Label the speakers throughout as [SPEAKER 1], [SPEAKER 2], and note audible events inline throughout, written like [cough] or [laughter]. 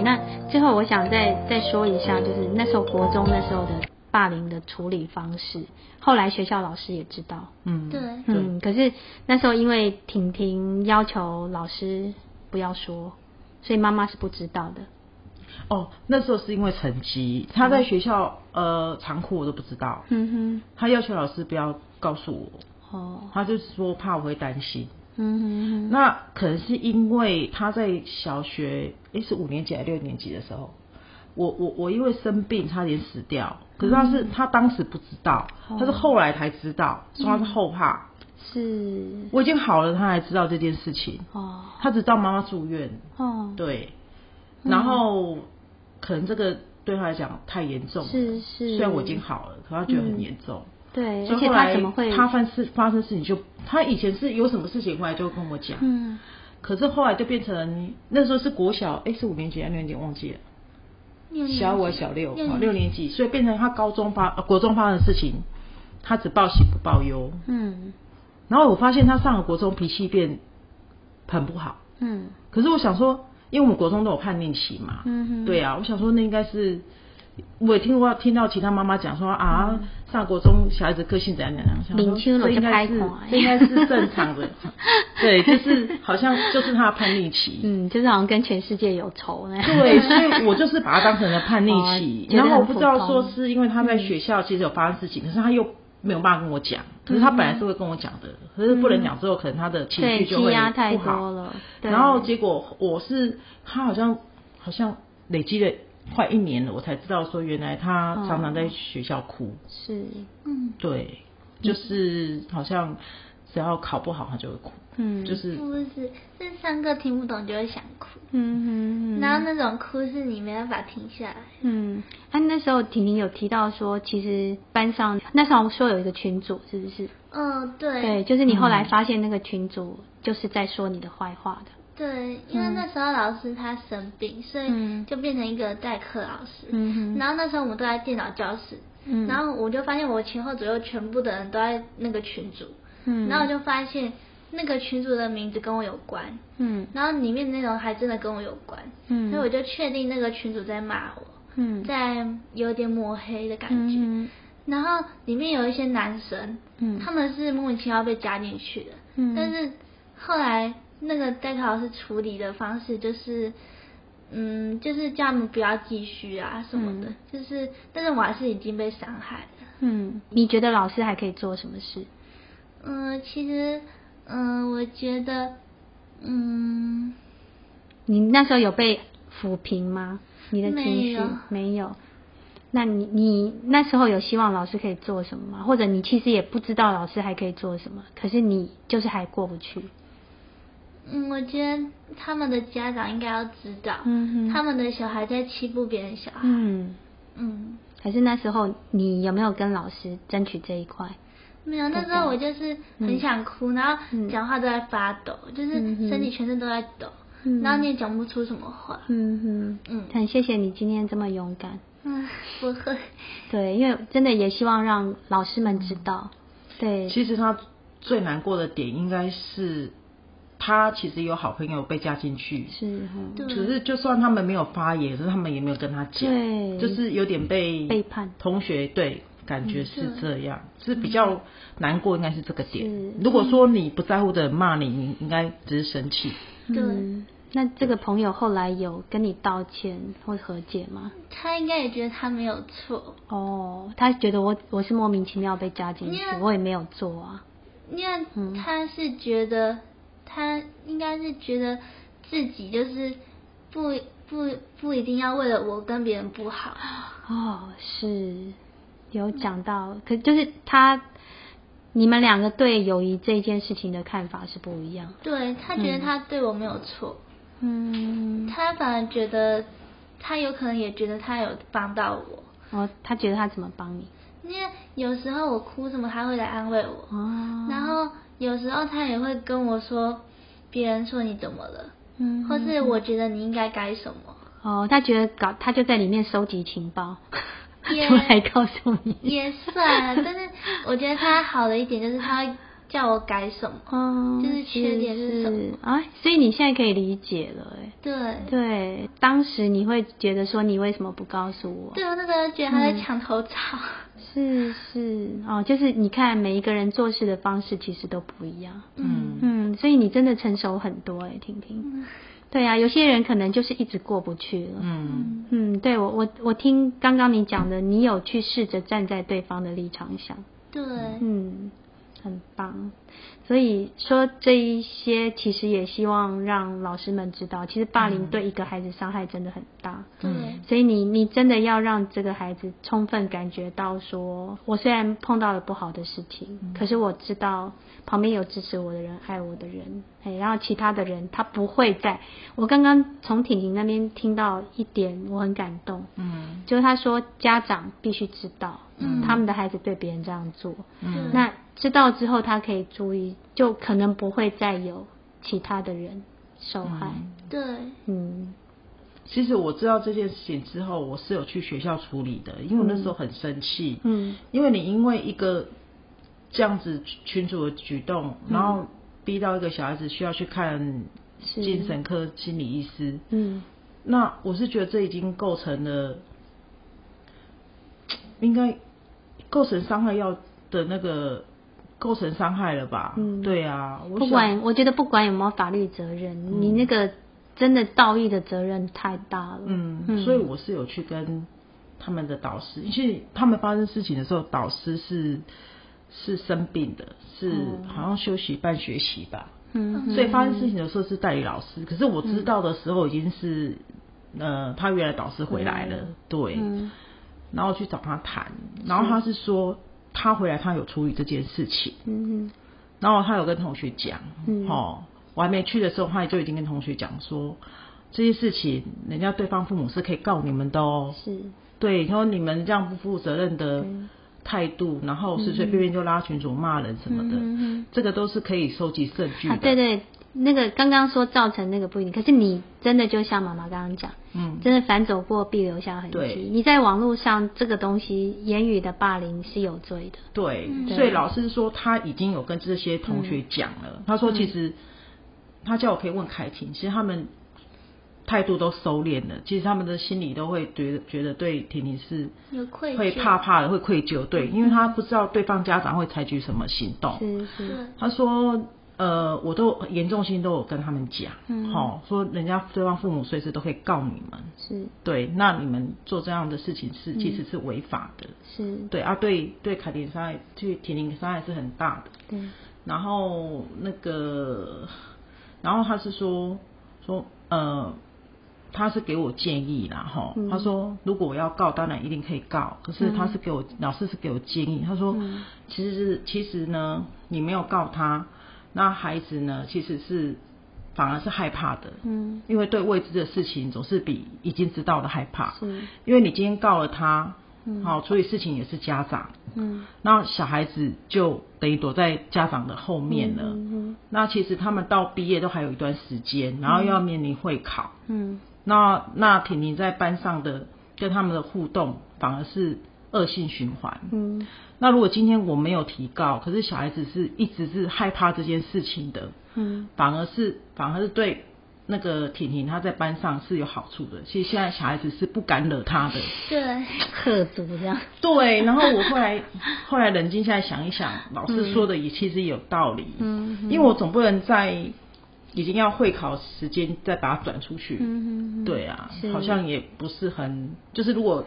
[SPEAKER 1] 对，那最后我想再再说一下，就是那时候国中那时候的霸凌的处理方式，后来学校老师也知道，
[SPEAKER 2] 嗯，
[SPEAKER 3] 对。
[SPEAKER 1] 嗯，可是那时候因为婷婷要求老师不要说，所以妈妈是不知道的。
[SPEAKER 2] 哦，那时候是因为成绩，他在学校呃长裤我都不知道，
[SPEAKER 1] 嗯哼。
[SPEAKER 2] 他要求老师不要告诉我，
[SPEAKER 1] 哦，
[SPEAKER 2] 他就是说怕我会担心。
[SPEAKER 1] 嗯哼哼，
[SPEAKER 2] 那可能是因为他在小学，诶是五年级还是六年级的时候，我我我因为生病差点死掉，可是他是、他当时不知道，
[SPEAKER 1] 哦。
[SPEAKER 2] 他是后来才知道，说他是后怕，
[SPEAKER 1] 是。
[SPEAKER 2] 我已经好了，他还知道这件事情，
[SPEAKER 1] 哦。
[SPEAKER 2] 他只知道妈妈住院，
[SPEAKER 1] 哦，
[SPEAKER 2] 对，
[SPEAKER 1] 嗯。
[SPEAKER 2] 然后可能这个对他来讲太严重了，
[SPEAKER 1] 是是。
[SPEAKER 2] 虽然我已经好了，可他觉得很严重。
[SPEAKER 1] 对，而且他怎么会？
[SPEAKER 2] 他犯事发生事情就他以前是有什么事情回来就会跟我讲，
[SPEAKER 1] 嗯
[SPEAKER 2] 可是后来就变成那时候是国小，哎、是五年级还是六年级忘记了，小五小六，好
[SPEAKER 3] 六年
[SPEAKER 2] 级，所以变成他高中发、呃、国中发生的事情，他只报喜不报忧。
[SPEAKER 1] 嗯
[SPEAKER 2] 然后我发现他上了国中脾气变很不好，
[SPEAKER 1] 嗯
[SPEAKER 2] 可是我想说，因为我们国中都有叛逆期嘛，
[SPEAKER 1] 嗯哼，
[SPEAKER 2] 对啊，我想说那应该是，我也听过听到其他妈妈讲说啊，上国中小孩子个性怎样怎样，想说
[SPEAKER 1] 领秋了
[SPEAKER 2] 这应该是应该是正常的，[laughs] 对，就是好像就是他的叛逆期，
[SPEAKER 1] 嗯，就是好像跟全世界有仇呢。
[SPEAKER 2] 对，所以我就是把他当成了叛逆期，[laughs] 然后我不知道说是因为他在学校其实有发生事情，可是他又没有办法跟我讲，可是他本来是会跟我讲的，可是不能讲之后，可能他的情绪就会
[SPEAKER 1] 压太
[SPEAKER 2] 不好
[SPEAKER 1] 多。了。对。
[SPEAKER 2] 然后结果我是他好像好像累积了快一年了，我才知道说原来他常常在学校哭，
[SPEAKER 1] 是。
[SPEAKER 3] 嗯，
[SPEAKER 2] 对，就是好像只要考不好他就会哭，
[SPEAKER 1] 嗯，
[SPEAKER 2] 就是
[SPEAKER 3] 不是是上课听不懂就会想哭，
[SPEAKER 1] 嗯嗯嗯，
[SPEAKER 3] 然后那种哭是你没办法停下来。
[SPEAKER 1] 嗯，啊，那时候婷婷有提到说，其实班上那时候说有一个群主，是不是？
[SPEAKER 3] 嗯，对。
[SPEAKER 1] 对，就是你后来发现那个群主就是在说你的坏话的。
[SPEAKER 3] 对，因为那时候老师他生病，所
[SPEAKER 1] 嗯
[SPEAKER 3] 以就变成一个代课老师。
[SPEAKER 1] 嗯
[SPEAKER 3] 然后那时候我们都在电脑教室，
[SPEAKER 1] 嗯。
[SPEAKER 3] 然后我就发现我前后左右全部的人都在那个群组，
[SPEAKER 1] 嗯。
[SPEAKER 3] 然后我就发现那个群组的名字跟我有关，
[SPEAKER 1] 嗯。
[SPEAKER 3] 然后里面的内容还真的跟我有关，
[SPEAKER 1] 嗯。
[SPEAKER 3] 所以我就确定那个群主在骂我，
[SPEAKER 1] 嗯。
[SPEAKER 3] 在有点抹黑的感觉。
[SPEAKER 1] 嗯
[SPEAKER 3] 然后里面有一些男生，
[SPEAKER 1] 嗯。
[SPEAKER 3] 他们是莫名其妙被加进去的，
[SPEAKER 1] 嗯。
[SPEAKER 3] 但是后来那个代课老师处理的方式就是，嗯，就是叫他们不要继续啊什么的，
[SPEAKER 1] 嗯
[SPEAKER 3] 就是，但是我还是已经被伤害了。
[SPEAKER 1] 嗯，你觉得老师还可以做什么事？
[SPEAKER 3] 嗯，其实，嗯，我觉得，嗯，
[SPEAKER 1] 你那时候有被抚平吗？你的情绪
[SPEAKER 3] 没有
[SPEAKER 1] 没有。那你你那时候有希望老师可以做什么吗？或者你其实也不知道老师还可以做什么，可是你就是还过不去。
[SPEAKER 3] 嗯，我觉得他们的家长应该要知道，
[SPEAKER 1] 嗯哼
[SPEAKER 3] 他们的小孩在欺负别人小孩。
[SPEAKER 1] 嗯，
[SPEAKER 3] 嗯，
[SPEAKER 1] 可是那时候你有没有跟老师争取这一块？
[SPEAKER 3] 没有，那时候我就是很想哭，然后
[SPEAKER 1] 嗯
[SPEAKER 3] 讲话都在发抖，就是身体全身都在抖，
[SPEAKER 1] 嗯
[SPEAKER 3] 然后你也讲不出什么话。
[SPEAKER 1] 嗯哼，
[SPEAKER 3] 嗯
[SPEAKER 1] 很谢谢你今天这么勇敢。
[SPEAKER 3] 嗯，不会。
[SPEAKER 1] 对，因为真的也希望让老师们知道。对，
[SPEAKER 2] 其实他最难过的点应该是他其实有好朋友被加进去，
[SPEAKER 1] 是哈，
[SPEAKER 3] 对
[SPEAKER 2] 可是就算他们没有发言，可是他们也没有跟他讲，
[SPEAKER 1] 对
[SPEAKER 2] 就是有点被
[SPEAKER 1] 背叛
[SPEAKER 2] 同学对。感觉是
[SPEAKER 3] 嗯
[SPEAKER 2] 这样，是比较难过，应该是这个点。如果说你不在乎的人骂你，你应该只是生气。
[SPEAKER 3] 对
[SPEAKER 1] 嗯，那这个朋友后来有跟你道歉或和解吗？
[SPEAKER 3] 他应该也觉得他没有错，
[SPEAKER 1] 哦，他觉得我我是莫名其妙被加进去我也没有做啊。
[SPEAKER 3] 因为
[SPEAKER 1] 嗯
[SPEAKER 3] 他是觉得他应该是觉得自己就是不不不一定要为了我跟别人不好，
[SPEAKER 1] 哦，是有讲到，可就是他你们两个对友谊这件事情的看法是不一样。
[SPEAKER 3] 对他觉得他对我没有错，
[SPEAKER 1] 嗯，
[SPEAKER 3] 他反而觉得他有可能也觉得他有帮到我，
[SPEAKER 1] 哦，他觉得他怎么帮你？
[SPEAKER 3] 因为有时候我哭什么他会来安慰我，
[SPEAKER 1] 哦，
[SPEAKER 3] 然后有时候他也会跟我说别人说你怎么了，
[SPEAKER 1] 嗯，
[SPEAKER 3] 或是我觉得你应该改什么。
[SPEAKER 1] 哦，他觉得搞他就在里面收集情报，[laughs] 出来告诉你。
[SPEAKER 3] 也算啊，但是我觉得他好的一点就是他会叫我改什么，
[SPEAKER 1] 哦，
[SPEAKER 3] 就是缺点是什么。
[SPEAKER 1] 是啊，所以你现在可以理解了，哎，
[SPEAKER 3] 对，
[SPEAKER 1] 对，当时你会觉得说你为什么不告诉我？
[SPEAKER 3] 对我那个觉得他在
[SPEAKER 1] 嗯
[SPEAKER 3] 抢头草，
[SPEAKER 1] 是是。哦，就是你看每一个人做事的方式其实都不一样，
[SPEAKER 2] 嗯。
[SPEAKER 1] 嗯，所以你真的成熟很多哎，婷婷。对啊，有些人可能就是一直过不去了。
[SPEAKER 2] 嗯。
[SPEAKER 1] 嗯，对我我我听刚刚你讲的，你有去试着站在对方的立场想，
[SPEAKER 3] 对，
[SPEAKER 1] 嗯，很棒。所以说这一些其实也希望让老师们知道，其实霸凌对一个孩子伤害真的很大。
[SPEAKER 3] 嗯，
[SPEAKER 1] 所以你你真的要让这个孩子充分感觉到说，我虽然碰到了不好的事情，可是我知道旁边有支持我的人、爱我的人，哎，然后其他的人他不会在。我刚刚从婷婷那边听到一点，我很感动，
[SPEAKER 2] 嗯。
[SPEAKER 1] 就是他说家长必须知道，
[SPEAKER 3] 嗯。
[SPEAKER 1] 他们的孩子对别人这样做，
[SPEAKER 2] 嗯。
[SPEAKER 1] 那知道之后他可以注意，就可能不会再有其他的人受害。
[SPEAKER 3] 对，
[SPEAKER 1] 嗯。
[SPEAKER 2] 其实我知道这件事情之后，我是有去学校处理的，因为我那时候很生气，
[SPEAKER 1] 嗯。
[SPEAKER 2] 因为你因为一个这样子群主的举动，然后逼到一个小孩子需要去看精神科心理医师，
[SPEAKER 1] 嗯。
[SPEAKER 2] 那我是觉得这已经构成了，应该构成伤害要的那个构成伤害了吧？
[SPEAKER 1] 嗯。
[SPEAKER 2] 对啊，我
[SPEAKER 1] 不管我觉得不管有没有法律责任，你那个真的道义的责任太大了。
[SPEAKER 2] 嗯，所以我是有去跟他们的导师，因为他们发生事情的时候，导师是是生病的，是
[SPEAKER 1] 哦
[SPEAKER 2] 好像休息半学习吧，
[SPEAKER 1] 嗯。
[SPEAKER 2] 所以发生事情的时候是代理老师，可是我知道的时候已经是、呃，他原来导师回来了，对，
[SPEAKER 1] 嗯。
[SPEAKER 2] 然后去找他谈，然后他是说他回来他有处理这件事情，
[SPEAKER 1] 嗯
[SPEAKER 2] 然后他有跟同学讲，
[SPEAKER 1] 嗯。
[SPEAKER 2] 哦，我还没去的时候，他就已经跟同学讲说，这些事情人家对方父母是可以告你们的哦，
[SPEAKER 1] 是。
[SPEAKER 2] 对，然后你们这样不负责任的
[SPEAKER 1] 嗯
[SPEAKER 2] 态度，然后随随便便就拉群主骂人什么的，这个都是可以收集证据的，
[SPEAKER 1] 啊，对对，那个刚刚说造成那个不一定，可是你真的就像妈妈刚刚讲，
[SPEAKER 2] 嗯，
[SPEAKER 1] 真的反走过必留下痕
[SPEAKER 2] 对。
[SPEAKER 1] 迹。你在网络上这个东西，言语的霸凌是有罪的。
[SPEAKER 2] 对，
[SPEAKER 3] 嗯。
[SPEAKER 2] 所以老师说他已经有跟这些同学讲了，他说其实他叫我可以问凯婷，其实他们态度都收敛了，其实他们的心里都会觉得觉得对婷婷是
[SPEAKER 3] 有愧，
[SPEAKER 2] 会怕怕的，会愧疚，对，因为他不知道对方家长会采取什么行动。
[SPEAKER 1] 是。是，
[SPEAKER 2] 他说，呃，我都严重性都有跟他们讲，
[SPEAKER 1] 嗯。
[SPEAKER 2] 好、说人家对方父母随时都可以告你们，
[SPEAKER 1] 是。
[SPEAKER 2] 对，那你们做这样的事情
[SPEAKER 1] 嗯。
[SPEAKER 2] 是其实是违法的，
[SPEAKER 1] 是，
[SPEAKER 2] 对啊，对对凯婷伤害，对婷婷伤害是很大的。
[SPEAKER 1] 对，
[SPEAKER 2] 然后那个，然后他是说说呃，他是给我建议啦，哈、
[SPEAKER 1] 嗯。
[SPEAKER 2] 他说如果我要告，当然一定可以告，可是他是给我、老师是给我建议，他说、
[SPEAKER 1] 嗯。
[SPEAKER 2] 其实是其实呢，你没有告他，那孩子呢其实是反而是害怕的，
[SPEAKER 1] 嗯。
[SPEAKER 2] 因为对未知的事情总是比已经知道的害怕，
[SPEAKER 1] 是，
[SPEAKER 2] 因为你今天告了他，
[SPEAKER 1] 嗯。
[SPEAKER 2] 好、处理事情也是家长。
[SPEAKER 1] 嗯。
[SPEAKER 2] 那小孩子就等于躲在家长的后面了。
[SPEAKER 1] 嗯
[SPEAKER 2] 那其实他们到毕业都还有一段时间，然后又要面临会考。
[SPEAKER 1] 嗯。
[SPEAKER 2] 那那婷婷在班上的跟他们的互动反而是恶性循环。
[SPEAKER 1] 嗯。
[SPEAKER 2] 那如果今天我没有提告，可是小孩子是一直是害怕这件事情的，
[SPEAKER 1] 嗯。
[SPEAKER 2] 反而是反而是对那个婷婷她在班上是有好处的。其实现在小孩子是不敢惹她的。
[SPEAKER 3] 对，
[SPEAKER 1] 贺足这样，
[SPEAKER 2] 对，[laughs] 然后我后来后来冷静下来想一想，老师说的也其实也有道理，
[SPEAKER 1] 嗯。
[SPEAKER 2] 因为我总不能在已经要会考时间再把它转出去，
[SPEAKER 1] 嗯
[SPEAKER 2] 对啊，好像也不是很，就是如果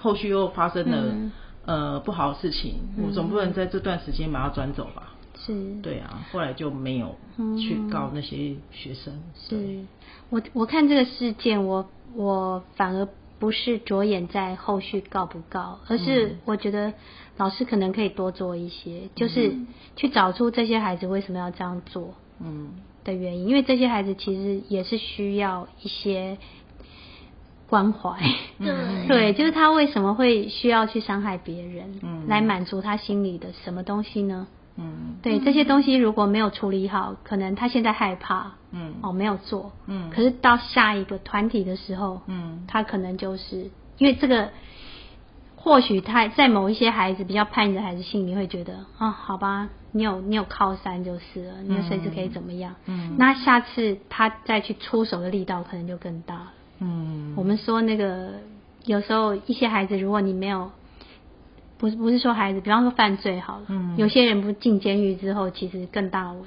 [SPEAKER 2] 后续又发生了、
[SPEAKER 1] 嗯。
[SPEAKER 2] 呃不好的事情，我总不能在这段时间把它转走吧，
[SPEAKER 1] 是。
[SPEAKER 2] 对啊，后来就没有去告那些学生，
[SPEAKER 1] 是，我我看这个事件，我我反而不是着眼在后续告不告，而是我觉得老师可能可以多做一些，就是去找出这些孩子为什么要这样做
[SPEAKER 2] 嗯。
[SPEAKER 1] 的原因，因为这些孩子其实也是需要一些关怀。[laughs]
[SPEAKER 3] 对。[laughs]
[SPEAKER 1] 对，就是他为什么会需要去伤害别人，
[SPEAKER 2] 嗯。
[SPEAKER 1] 来满足他心里的什么东西呢？
[SPEAKER 2] 嗯。
[SPEAKER 1] 对，这些东西如果没有处理好，可能他现在害怕，
[SPEAKER 2] 嗯。
[SPEAKER 1] 哦，没有做，
[SPEAKER 2] 嗯。
[SPEAKER 1] 可是到下一个团体的时候，
[SPEAKER 2] 嗯。
[SPEAKER 1] 他可能就是因为这个或许他在某一些孩子比较叛逆的孩子心里会觉得啊，好吧，你有你有靠山就是了，你随时可以怎么样。
[SPEAKER 2] 嗯。
[SPEAKER 1] 那下次他再去出手的力道可能就更大了。
[SPEAKER 2] 嗯。
[SPEAKER 1] 我们说那个有时候一些孩子，如果你没有，不是不是说孩子，比方说犯罪好了，
[SPEAKER 2] 嗯。
[SPEAKER 1] 有些人不进监狱之后，其实更大为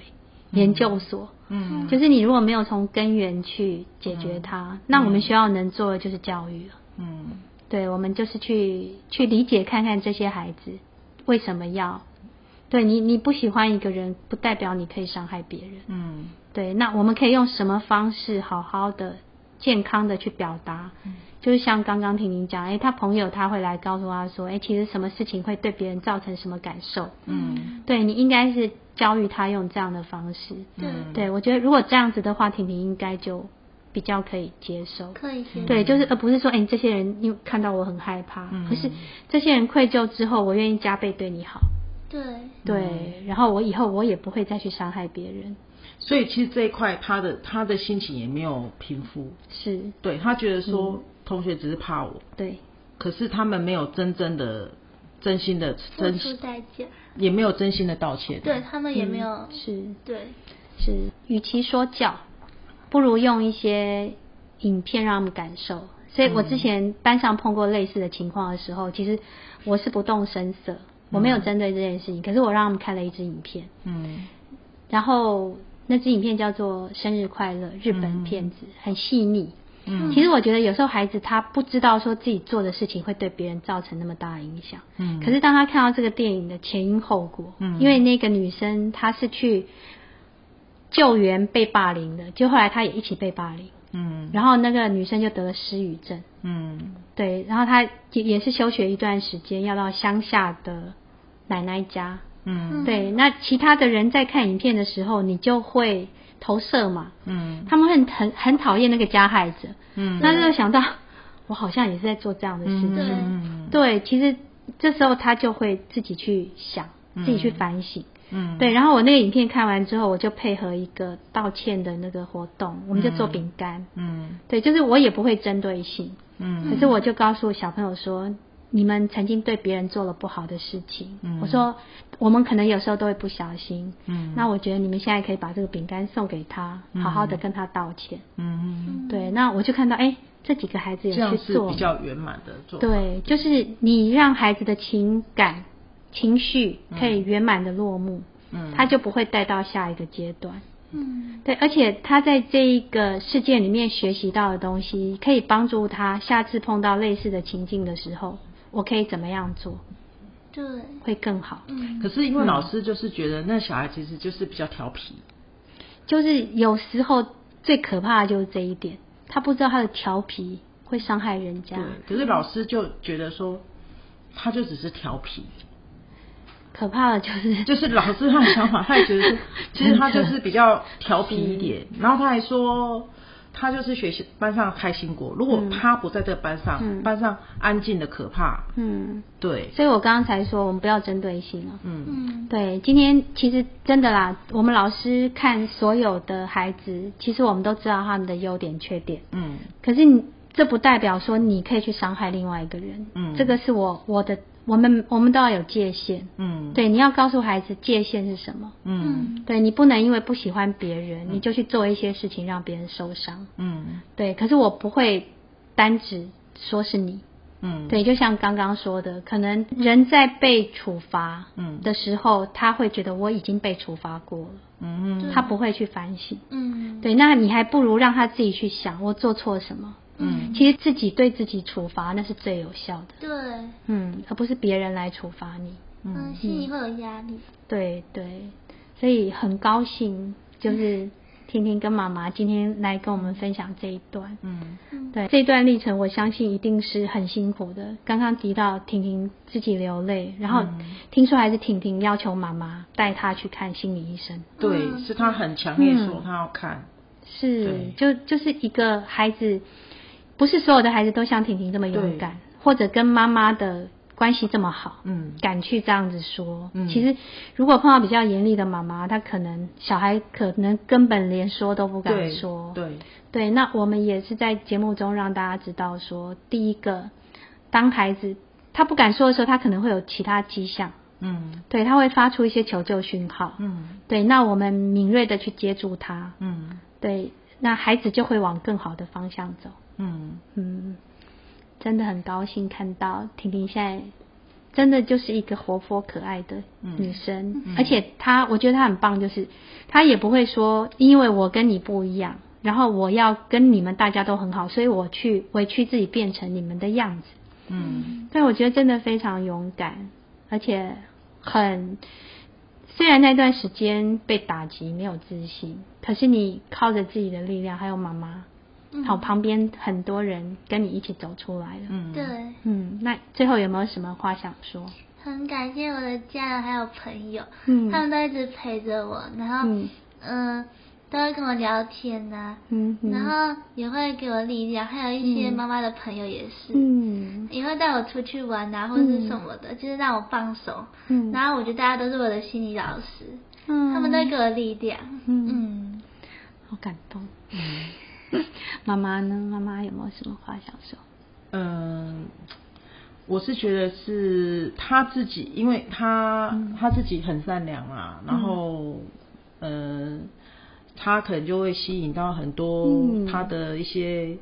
[SPEAKER 1] 研究所，
[SPEAKER 2] 嗯。
[SPEAKER 1] 就是你如果没有从根源去解决它，那我们学校能做的就是教育了。
[SPEAKER 2] 嗯。
[SPEAKER 1] 对，我们就是去去理解看看这些孩子为什么要，对你你不喜欢一个人，不代表你可以伤害别人。
[SPEAKER 2] 嗯。
[SPEAKER 1] 对，那我们可以用什么方式好好的、健康的去表达？
[SPEAKER 2] 嗯
[SPEAKER 1] 就是像刚刚婷婷讲，哎，他朋友他会来告诉他说，哎，其实什么事情会对别人造成什么感受？
[SPEAKER 2] 嗯
[SPEAKER 1] 对你应该是教育他用这样的方式。
[SPEAKER 3] 对
[SPEAKER 2] 嗯
[SPEAKER 1] 对我觉得如果这样子的话，婷婷应该就比较可以接受。
[SPEAKER 3] 可以接
[SPEAKER 1] 对，就是而不是说，哎、你这些人因为看到我很害怕，
[SPEAKER 2] 嗯
[SPEAKER 1] 可是这些人愧疚之后，我愿意加倍对你好，
[SPEAKER 3] 对。
[SPEAKER 1] 对，然后我以后我也不会再去伤害别人，
[SPEAKER 2] 所以其实这一块他的他的心情也没有平复，
[SPEAKER 1] 是，
[SPEAKER 2] 对他觉得说同学只是怕我，
[SPEAKER 1] 对，
[SPEAKER 2] 可是他们没有真正的真心的
[SPEAKER 3] 付
[SPEAKER 2] 真
[SPEAKER 3] 出代价，
[SPEAKER 2] 也没有真心的道歉，
[SPEAKER 3] 对他们也没有
[SPEAKER 1] 嗯是。
[SPEAKER 3] 对。
[SPEAKER 1] 是，与其说教，不如用一些影片让他们感受。所以我之前班上碰过类似的情况的时候，其实我是不动声色，我没有针对这件事情，可是我让他们看了一支影片，
[SPEAKER 2] 嗯。
[SPEAKER 1] 然后那支影片叫做《生日快乐》，日本片子，很细腻。
[SPEAKER 2] 嗯。
[SPEAKER 1] 其实我觉得有时候孩子他不知道说自己做的事情会对别人造成那么大的影响，
[SPEAKER 2] 嗯。
[SPEAKER 1] 可是当他看到这个电影的前因后果，
[SPEAKER 2] 嗯。
[SPEAKER 1] 因为那个女生她是去救援被霸凌的，就后来她也一起被霸凌，
[SPEAKER 2] 嗯。
[SPEAKER 1] 然后那个女生就得了失语症，
[SPEAKER 2] 嗯。
[SPEAKER 1] 对，然后她也也是休学一段时间，要到乡下的奶奶家，
[SPEAKER 2] 嗯。
[SPEAKER 1] 对，那其他的人在看影片的时候，你就会投射嘛，
[SPEAKER 2] 嗯。
[SPEAKER 1] 他们会很很很讨厌那个加害者，
[SPEAKER 2] 嗯。
[SPEAKER 1] 那就想到我好像也是在做这样的事。情，
[SPEAKER 2] 嗯。
[SPEAKER 1] 对，其实这时候他就会自己去想，自己去反省。
[SPEAKER 2] 嗯。
[SPEAKER 1] 对，然后我那个影片看完之后，我就配合一个道歉的那个活动，我们就做饼干。
[SPEAKER 2] 嗯。
[SPEAKER 1] 对，就是我也不会针对性，
[SPEAKER 2] 嗯。
[SPEAKER 1] 可是我就告诉小朋友说，你们曾经对别人做了不好的事情，
[SPEAKER 2] 嗯。
[SPEAKER 1] 我说我们可能有时候都会不小心，
[SPEAKER 2] 嗯。
[SPEAKER 1] 那我觉得你们现在可以把这个饼干送给他，
[SPEAKER 2] 嗯。
[SPEAKER 1] 好好的跟他道歉。
[SPEAKER 2] 嗯。嗯。
[SPEAKER 1] 对，那我就看到，哎，这几个孩子有去做，
[SPEAKER 2] 是比较圆满的做，
[SPEAKER 1] 对，就是你让孩子的情感、情绪可以圆满的落幕，
[SPEAKER 2] 嗯。
[SPEAKER 1] 他就不会带到下一个阶段。
[SPEAKER 3] 嗯。
[SPEAKER 1] 对，而且他在这一个事件里面学习到的东西，可以帮助他下次碰到类似的情境的时候，我可以怎么样做
[SPEAKER 3] 对。
[SPEAKER 1] 会更好。
[SPEAKER 3] 嗯。
[SPEAKER 2] 可是因为老师就是觉得那小孩其实就是比较调皮，
[SPEAKER 1] 就是有时候最可怕的就是这一点，他不知道他的调皮会伤害人家。
[SPEAKER 2] 对，，可是老师就觉得说，他就只是调皮，
[SPEAKER 1] 可怕的就是
[SPEAKER 2] 就是 [laughs] 老师他的想法，他也觉得说，[laughs] 其实他就是比较调皮一点，然后他还说。他就是学习班上开心果，如果
[SPEAKER 1] 嗯
[SPEAKER 2] 他不在这个班上，
[SPEAKER 1] 嗯。
[SPEAKER 2] 班上安静的可怕，
[SPEAKER 1] 嗯，
[SPEAKER 2] 对，
[SPEAKER 1] 所以我刚刚才说我们不要针对性啊。
[SPEAKER 2] 嗯。
[SPEAKER 3] 嗯。
[SPEAKER 1] 对，今天其实真的啦，我们老师看所有的孩子，其实我们都知道他们的优点、缺点。
[SPEAKER 2] 嗯。
[SPEAKER 1] 可是你这不代表说你可以去伤害另外一个人。
[SPEAKER 2] 嗯。
[SPEAKER 1] 这个是我我的，我们我们都要有界限。
[SPEAKER 2] 嗯，
[SPEAKER 1] 对，你要告诉孩子界限是什么。
[SPEAKER 2] 嗯
[SPEAKER 1] 对你不能因为不喜欢别人，你就去做一些事情让别人受伤。
[SPEAKER 2] 嗯
[SPEAKER 1] 对，可是我不会单指说是你。
[SPEAKER 2] 嗯，
[SPEAKER 1] 对，就像刚刚说的，可能人在被处罚
[SPEAKER 2] 嗯
[SPEAKER 1] 的时候，他会觉得我已经被处罚过了，
[SPEAKER 2] 嗯
[SPEAKER 1] 他不会去反省。
[SPEAKER 3] 嗯
[SPEAKER 1] 对，那你还不如让他自己去想，我做错什么。
[SPEAKER 2] 嗯。
[SPEAKER 1] 其实自己对自己处罚那是最有效的，
[SPEAKER 3] 对。
[SPEAKER 1] 嗯，而不是别人来处罚你。
[SPEAKER 3] 嗯心里会有压力。
[SPEAKER 1] 对对，所以很高兴，就是 [laughs] 婷婷跟妈妈今天来跟我们分享这一段。
[SPEAKER 2] 嗯。
[SPEAKER 3] 嗯。
[SPEAKER 1] 对这段历程，我相信一定是很辛苦的。刚刚提到婷婷自己流泪，然后
[SPEAKER 2] 嗯。
[SPEAKER 1] 听说还是婷婷要求妈妈带她去看心理医生。
[SPEAKER 2] 对，
[SPEAKER 3] 嗯。
[SPEAKER 2] 是她很强烈说
[SPEAKER 1] 嗯。
[SPEAKER 2] 他要看，
[SPEAKER 1] 是，就就是一个孩子，不是所有的孩子都像婷婷这么勇敢，或者跟妈妈的关系这么好，
[SPEAKER 2] 嗯。
[SPEAKER 1] 敢去这样子说。
[SPEAKER 2] 嗯。
[SPEAKER 1] 其实如果碰到比较严厉的妈妈，她可能小孩可能根本连说都不敢说。
[SPEAKER 2] 对，
[SPEAKER 1] 对，那我们也是在节目中让大家知道说，第一个，当孩子他不敢说的时候，他可能会有其他迹象，
[SPEAKER 2] 嗯。
[SPEAKER 1] 对，他会发出一些求救讯号，
[SPEAKER 2] 嗯。
[SPEAKER 1] 对，那我们敏锐的去接住他，
[SPEAKER 2] 嗯。
[SPEAKER 1] 对，那孩子就会往更好的方向走。
[SPEAKER 2] 嗯。
[SPEAKER 1] 嗯，真的很高兴看到婷婷现在真的就是一个活泼可爱的女生，
[SPEAKER 2] 嗯。
[SPEAKER 1] 而且她我觉得她很棒，就是她也不会说因为我跟你不一样，然后我要跟你们大家都很好，所以我去委屈自己变成你们的样子。
[SPEAKER 2] 嗯。
[SPEAKER 1] 对，我觉得真的非常勇敢，而且很虽然那段时间被打击没有自信，可是你靠着自己的力量，还有妈妈，
[SPEAKER 3] 嗯。
[SPEAKER 1] 好旁边很多人跟你一起走出来了。
[SPEAKER 2] 嗯，
[SPEAKER 3] 对，
[SPEAKER 1] 嗯，那最后有没有什么话想说？
[SPEAKER 3] 很感谢我的家人还有朋友，
[SPEAKER 1] 嗯。
[SPEAKER 3] 他们都一直陪着我，然后
[SPEAKER 1] 嗯。
[SPEAKER 3] 嗯、都会跟我聊天呐、
[SPEAKER 1] 嗯
[SPEAKER 3] 然后也会给我力量，还有一些
[SPEAKER 1] 嗯。
[SPEAKER 3] 妈妈的朋友也是，
[SPEAKER 1] 嗯。
[SPEAKER 3] 也会带我出去玩啊，或者是什么的，就是让我放手。
[SPEAKER 1] 嗯。
[SPEAKER 3] 然后我觉得大家都是我的心理老师，
[SPEAKER 1] 嗯。
[SPEAKER 3] 他们都会给我力量。
[SPEAKER 1] 嗯。
[SPEAKER 3] 嗯。
[SPEAKER 1] 好感动。[laughs] 妈妈呢？妈妈有没有什么话想说？
[SPEAKER 2] 嗯，我是觉得是他自己，因为他、
[SPEAKER 1] 嗯
[SPEAKER 2] 他自己很善良啊，然后嗯，他可能就会吸引到很多
[SPEAKER 1] 嗯
[SPEAKER 2] 他的一些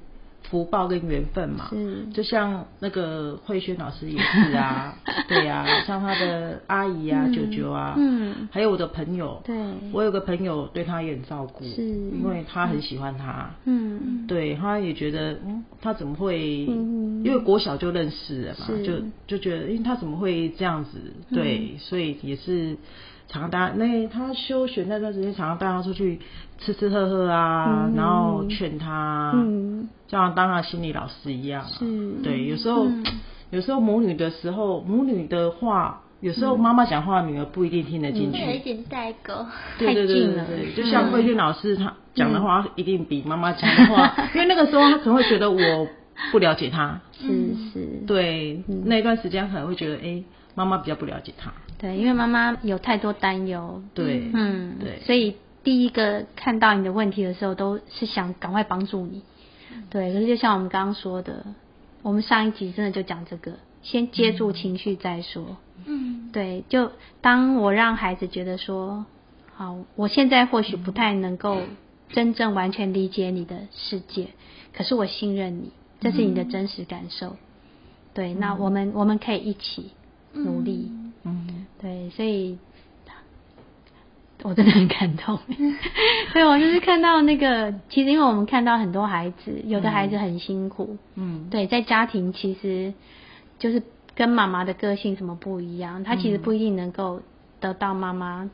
[SPEAKER 2] 福报跟缘分嘛。
[SPEAKER 1] 嗯
[SPEAKER 2] 就像那个慧轩老师也是啊，[laughs] 对啊，像他的阿姨啊、
[SPEAKER 1] 嗯。
[SPEAKER 2] 舅舅啊，
[SPEAKER 1] 嗯。
[SPEAKER 2] 还有我的朋友，
[SPEAKER 1] 对。
[SPEAKER 2] 我有个朋友对他也很照顾，
[SPEAKER 1] 是。
[SPEAKER 2] 因为他很喜欢他，
[SPEAKER 1] 嗯。
[SPEAKER 2] 对，他也觉得，嗯，他怎么会？
[SPEAKER 1] 嗯。
[SPEAKER 2] 因为国小就认识了嘛，就就觉得，因为他怎么会这样子？对，所以也是常常带那他休学那段时间，常常带他出去吃吃喝喝啊，
[SPEAKER 1] 嗯。
[SPEAKER 2] 然后劝他，
[SPEAKER 1] 嗯
[SPEAKER 2] 就像当他心理老师一样、啊。
[SPEAKER 1] 是。
[SPEAKER 2] 对，有时候、
[SPEAKER 3] 嗯。
[SPEAKER 2] 有时候母女的时候，母女的话，有时候妈妈讲话，女儿不一定听得进去。
[SPEAKER 3] 会有一点代沟。
[SPEAKER 1] 太
[SPEAKER 2] 对对对
[SPEAKER 1] 近了。
[SPEAKER 2] 对对，就像
[SPEAKER 1] 嗯
[SPEAKER 2] 慧君老师他讲的话，一定比妈妈讲的话，[laughs] 因为那个时候他可能会觉得我不了解他，
[SPEAKER 1] 是是，
[SPEAKER 2] 对，
[SPEAKER 1] 嗯。
[SPEAKER 2] 那段时间可能会觉得，哎，妈妈比较不了解他，
[SPEAKER 1] 对，因为妈妈有太多担忧，
[SPEAKER 2] 对，
[SPEAKER 1] 嗯，
[SPEAKER 2] 对。
[SPEAKER 1] 所以第一个看到你的问题的时候，都是想赶快帮助你，对。可是就像我们刚刚说的，我们上一集真的就讲这个，先接住情绪再说，
[SPEAKER 3] 嗯
[SPEAKER 1] 对。就当我让孩子觉得说，好，我现在或许不太能够真正完全理解你的世界，可是我信任你，这是你的真实感受，对。那我们我们可以一起努力。
[SPEAKER 2] 嗯，
[SPEAKER 1] 对，所以我真的很感动。[laughs] 对，我就是看到那个，其实因为我们看到很多孩子，有的孩子很辛苦，
[SPEAKER 2] 嗯，
[SPEAKER 1] 对，在家庭其实就是跟妈妈的个性什么不一样，他其实不一定能够得到妈妈、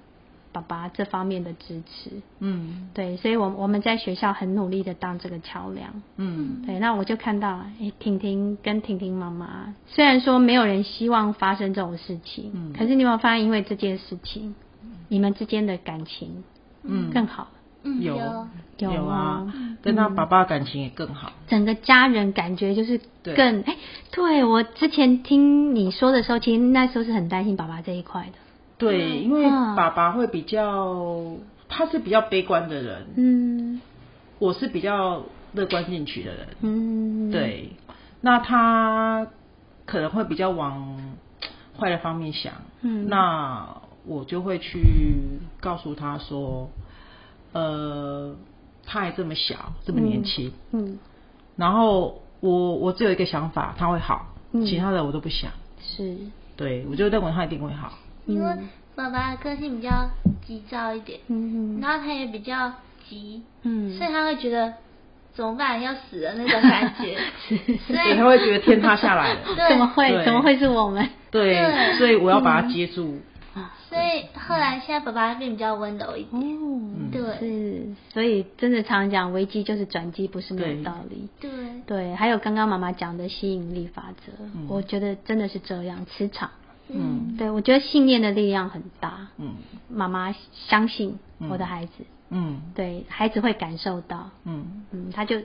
[SPEAKER 1] 爸爸这方面的支持。
[SPEAKER 2] 嗯
[SPEAKER 1] 对，所以我我们在学校很努力的当这个桥梁。
[SPEAKER 2] 嗯
[SPEAKER 1] 对，那我就看到，哎，婷婷跟婷婷妈妈，虽然说没有人希望发生这种事情，
[SPEAKER 2] 嗯
[SPEAKER 1] 可是你有没有发现，因为这件事情，你们之间的感情
[SPEAKER 2] 嗯，
[SPEAKER 1] 更好，
[SPEAKER 3] 嗯
[SPEAKER 2] 有。
[SPEAKER 1] 有。
[SPEAKER 2] 有啊。
[SPEAKER 1] 啊，
[SPEAKER 2] 跟他爸爸感情也更好，
[SPEAKER 1] 整个家人感觉就是
[SPEAKER 2] 对。
[SPEAKER 1] 更，哎，对我之前听你说的时候，其实那时候是很担心爸爸这一块的，
[SPEAKER 2] 对，因为
[SPEAKER 1] 嗯。
[SPEAKER 2] 爸爸会比较，他是比较悲观的人，
[SPEAKER 1] 嗯。
[SPEAKER 2] 我是比较乐观进取的人，
[SPEAKER 1] 嗯，，
[SPEAKER 2] 对，那他可能会比较往坏的方面想，
[SPEAKER 1] 嗯。
[SPEAKER 2] 那我就会去告诉他说，呃，他还这么小，这么年轻，
[SPEAKER 1] 嗯，
[SPEAKER 2] 然后我我只有一个想法，他会好，
[SPEAKER 1] 嗯。
[SPEAKER 2] 其他的我都不想，
[SPEAKER 1] 是，
[SPEAKER 2] 对我就认为他一定会好，
[SPEAKER 3] 因为
[SPEAKER 1] 嗯
[SPEAKER 3] 爸爸的个性比较急躁一点，
[SPEAKER 1] 嗯
[SPEAKER 3] 然后他也比较急，
[SPEAKER 1] 嗯，
[SPEAKER 3] 所以他会觉得怎么办要死的那种感觉，[laughs] 所
[SPEAKER 2] 对，
[SPEAKER 3] 以
[SPEAKER 2] 他会觉得天塌下来了，[laughs]
[SPEAKER 1] 怎么会？怎么会是我们？
[SPEAKER 2] 对，
[SPEAKER 3] 对
[SPEAKER 2] 所以我要把他接住，
[SPEAKER 3] 所以后来现在爸爸变比较温柔一点，
[SPEAKER 1] 哦，
[SPEAKER 3] 对
[SPEAKER 1] 是，所以真的常讲危机就是转机，不是没有道理。
[SPEAKER 3] 对，
[SPEAKER 1] 对，还有刚刚妈妈讲的吸引力法则，
[SPEAKER 2] 嗯。
[SPEAKER 1] 我觉得真的是这样，磁场。
[SPEAKER 2] 嗯。
[SPEAKER 1] 对，我觉得信念的力量很大。
[SPEAKER 2] 嗯。
[SPEAKER 1] 妈妈相信
[SPEAKER 2] 嗯
[SPEAKER 1] 我的孩子，
[SPEAKER 2] 嗯。
[SPEAKER 1] 对孩子会感受到，
[SPEAKER 2] 嗯。
[SPEAKER 1] 嗯，他就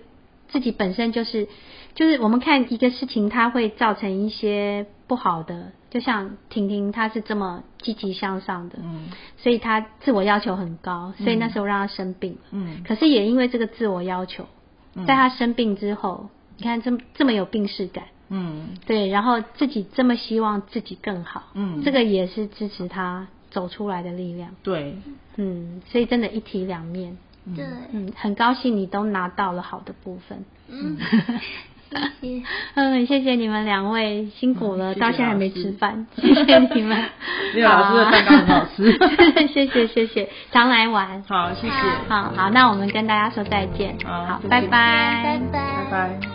[SPEAKER 1] 自己本身就是，就是我们看一个事情，它会造成一些不好的，就像婷婷她是这么积极向上的，
[SPEAKER 2] 嗯
[SPEAKER 1] 所以她自我要求很高，所以那时候让她生病了。
[SPEAKER 2] 嗯
[SPEAKER 1] 可是也因为这个自我要求，
[SPEAKER 2] 嗯
[SPEAKER 1] 在她生病之后，你看这么这么有病视感，
[SPEAKER 2] 嗯
[SPEAKER 1] 对，然后自己这么希望自己更好，
[SPEAKER 2] 嗯，
[SPEAKER 1] 这个也是支持她走出来的力量。
[SPEAKER 2] 对，
[SPEAKER 1] 嗯，所以真的一体两面。
[SPEAKER 3] 对，
[SPEAKER 1] 嗯，很高兴你都拿到了好的部分。
[SPEAKER 3] 嗯，[laughs] 谢谢。
[SPEAKER 1] 嗯，谢谢你们两位辛苦了，
[SPEAKER 2] 嗯谢谢
[SPEAKER 1] 到现在还没吃饭，谢谢你们。[laughs]
[SPEAKER 2] 没有老师的蛋糕很好吃
[SPEAKER 1] 啊 [laughs] 谢谢谢谢，常来玩。
[SPEAKER 2] 好，谢谢，
[SPEAKER 1] 好好，那我们跟大家说再见。
[SPEAKER 2] 好
[SPEAKER 1] 拜拜，
[SPEAKER 3] 拜拜。
[SPEAKER 2] 拜拜。